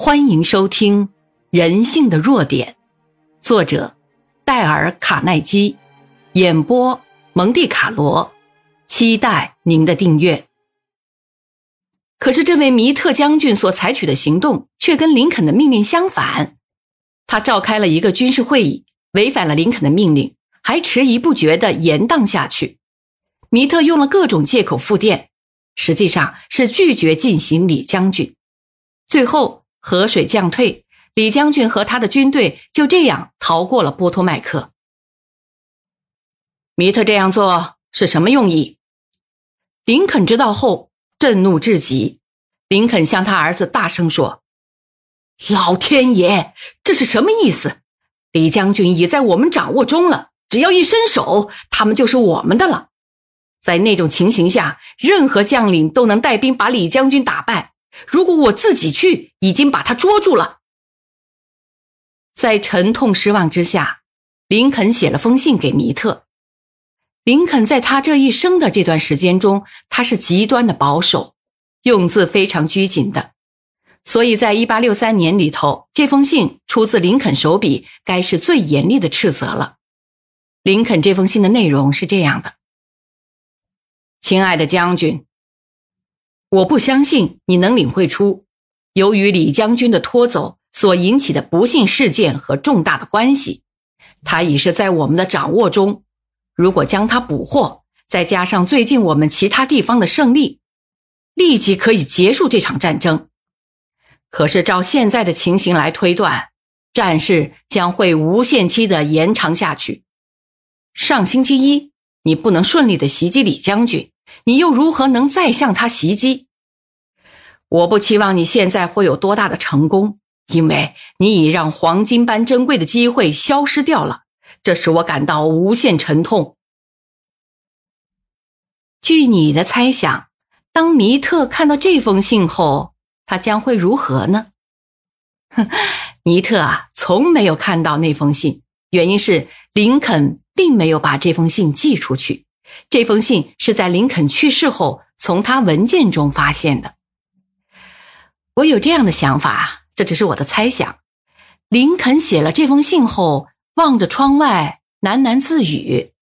欢迎收听《人性的弱点》，作者戴尔·卡耐基，演播蒙蒂卡罗。期待您的订阅。可是，这位米特将军所采取的行动却跟林肯的命令相反。他召开了一个军事会议，违反了林肯的命令，还迟疑不决地延宕下去。米特用了各种借口复电，实际上是拒绝进行李将军。最后。河水降退，李将军和他的军队就这样逃过了波托麦克。米特这样做是什么用意？林肯知道后震怒至极。林肯向他儿子大声说：“老天爷，这是什么意思？李将军已在我们掌握中了，只要一伸手，他们就是我们的了。在那种情形下，任何将领都能带兵把李将军打败。”如果我自己去，已经把他捉住了。在沉痛失望之下，林肯写了封信给米特。林肯在他这一生的这段时间中，他是极端的保守，用字非常拘谨的，所以在一八六三年里头，这封信出自林肯手笔，该是最严厉的斥责了。林肯这封信的内容是这样的：“亲爱的将军。”我不相信你能领会出，由于李将军的拖走所引起的不幸事件和重大的关系，他已是在我们的掌握中。如果将他捕获，再加上最近我们其他地方的胜利，立即可以结束这场战争。可是照现在的情形来推断，战事将会无限期的延长下去。上星期一，你不能顺利的袭击李将军。你又如何能再向他袭击？我不期望你现在会有多大的成功，因为你已让黄金般珍贵的机会消失掉了，这使我感到无限沉痛。据你的猜想，当尼特看到这封信后，他将会如何呢？哼，尼特啊，从没有看到那封信，原因是林肯并没有把这封信寄出去。这封信是在林肯去世后从他文件中发现的。我有这样的想法，这只是我的猜想。林肯写了这封信后，望着窗外喃喃自语：“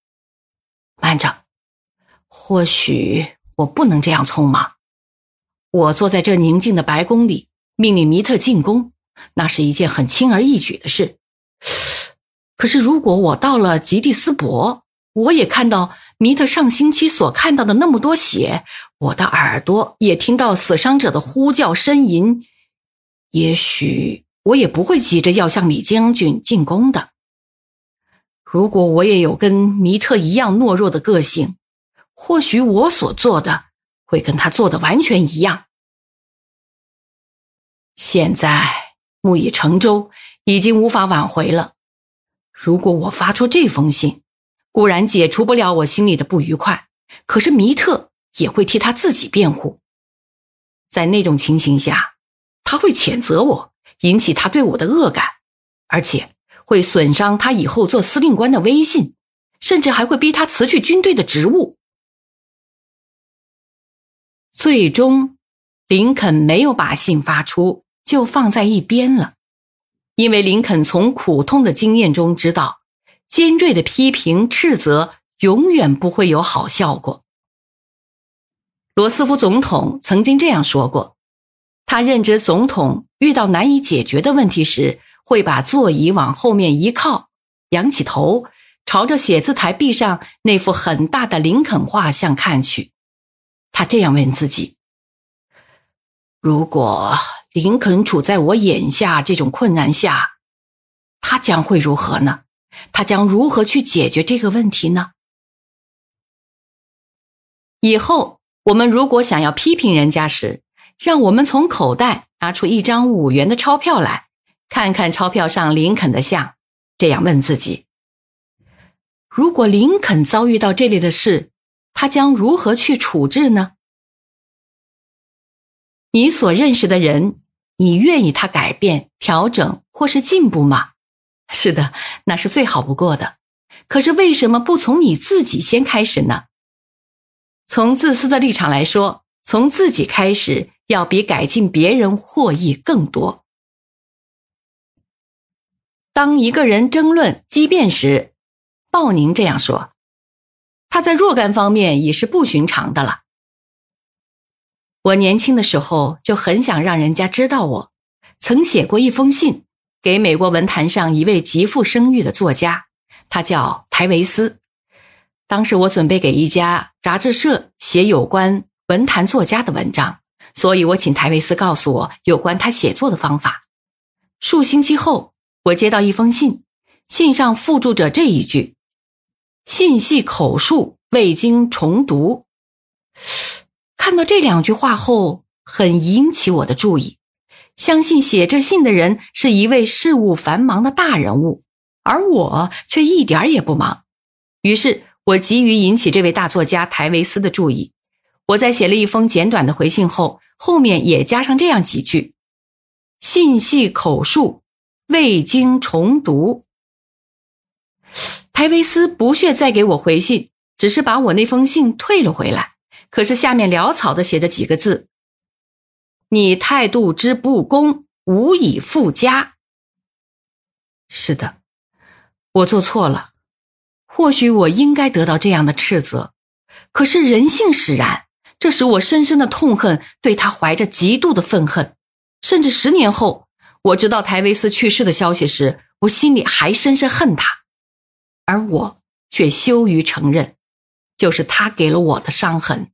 慢着，或许我不能这样匆忙。我坐在这宁静的白宫里，命令米特进宫，那是一件很轻而易举的事。可是，如果我到了吉蒂斯伯，我也看到。”米特上星期所看到的那么多血，我的耳朵也听到死伤者的呼叫呻吟。也许我也不会急着要向李将军进攻的。如果我也有跟米特一样懦弱的个性，或许我所做的会跟他做的完全一样。现在木已成舟，已经无法挽回了。如果我发出这封信，固然解除不了我心里的不愉快，可是米特也会替他自己辩护。在那种情形下，他会谴责我，引起他对我的恶感，而且会损伤他以后做司令官的威信，甚至还会逼他辞去军队的职务。最终，林肯没有把信发出，就放在一边了，因为林肯从苦痛的经验中知道。尖锐的批评、斥责永远不会有好效果。罗斯福总统曾经这样说过：“他任职总统，遇到难以解决的问题时，会把座椅往后面一靠，仰起头，朝着写字台壁上那幅很大的林肯画像看去。他这样问自己：如果林肯处在我眼下这种困难下，他将会如何呢？”他将如何去解决这个问题呢？以后我们如果想要批评人家时，让我们从口袋拿出一张五元的钞票来，看看钞票上林肯的像，这样问自己：如果林肯遭遇到这类的事，他将如何去处置呢？你所认识的人，你愿意他改变、调整或是进步吗？是的，那是最好不过的。可是为什么不从你自己先开始呢？从自私的立场来说，从自己开始要比改进别人获益更多。当一个人争论激辩时，鲍宁这样说：“他在若干方面已是不寻常的了。”我年轻的时候就很想让人家知道我，曾写过一封信给美国文坛上一位极负声誉的作家，他叫台维斯。当时我准备给一家杂志社写有关文坛作家的文章，所以我请台维斯告诉我有关他写作的方法。数星期后，我接到一封信，信上附注着这一句。信系口述，未经重读。看到这两句话后，很引起我的注意。相信写这信的人是一位事务繁忙的大人物，而我却一点也不忙。于是，我急于引起这位大作家台维斯的注意。我在写了一封简短的回信后，后面也加上这样几句：信系口述，未经重读。台维斯不屑再给我回信，只是把我那封信退了回来。可是下面潦草的写着几个字：“你态度之不公，无以复加。”是的，我做错了，或许我应该得到这样的斥责。可是人性使然，这使我深深的痛恨，对他怀着极度的愤恨。甚至十年后，我知道台维斯去世的消息时，我心里还深深恨他。而我却羞于承认，就是他给了我的伤痕。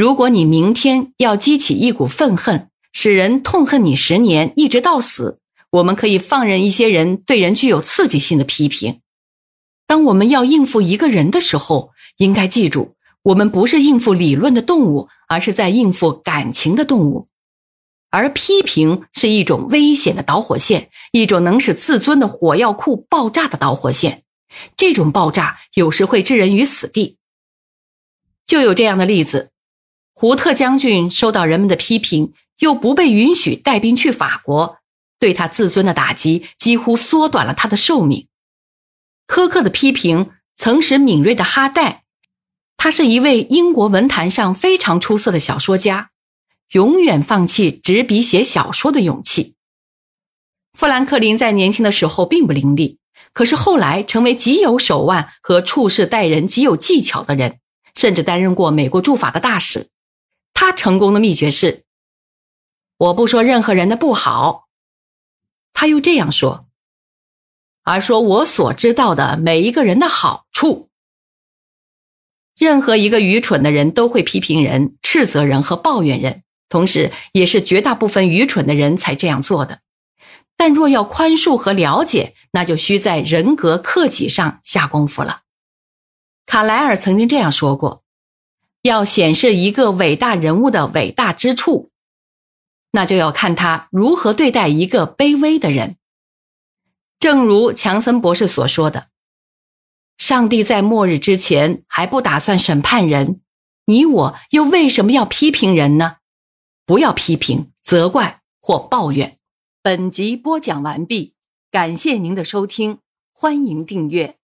如果你明天要激起一股愤恨，使人痛恨你十年，一直到死，我们可以放任一些人对人具有刺激性的批评。当我们要应付一个人的时候，应该记住，我们不是应付理论的动物，而是在应付感情的动物。而批评是一种危险的导火线，一种能使自尊的火药库爆炸的导火线。这种爆炸有时会置人于死地。就有这样的例子：胡特将军受到人们的批评，又不被允许带兵去法国，对他自尊的打击几乎缩短了他的寿命。苛刻的批评曾使敏锐的哈代，他是一位英国文坛上非常出色的小说家。永远放弃执笔写小说的勇气。富兰克林在年轻的时候并不伶俐，可是后来成为极有手腕和处事待人极有技巧的人，甚至担任过美国驻法的大使。他成功的秘诀是：我不说任何人的不好，他又这样说，而说我所知道的每一个人的好处。任何一个愚蠢的人都会批评人、斥责人和抱怨人。同时，也是绝大部分愚蠢的人才这样做的。但若要宽恕和了解，那就需在人格克己上下功夫了。卡莱尔曾经这样说过：“要显示一个伟大人物的伟大之处，那就要看他如何对待一个卑微的人。”正如强森博士所说的：“上帝在末日之前还不打算审判人，你我又为什么要批评人呢？”不要批评、责怪或抱怨。本集播讲完毕，感谢您的收听，欢迎订阅。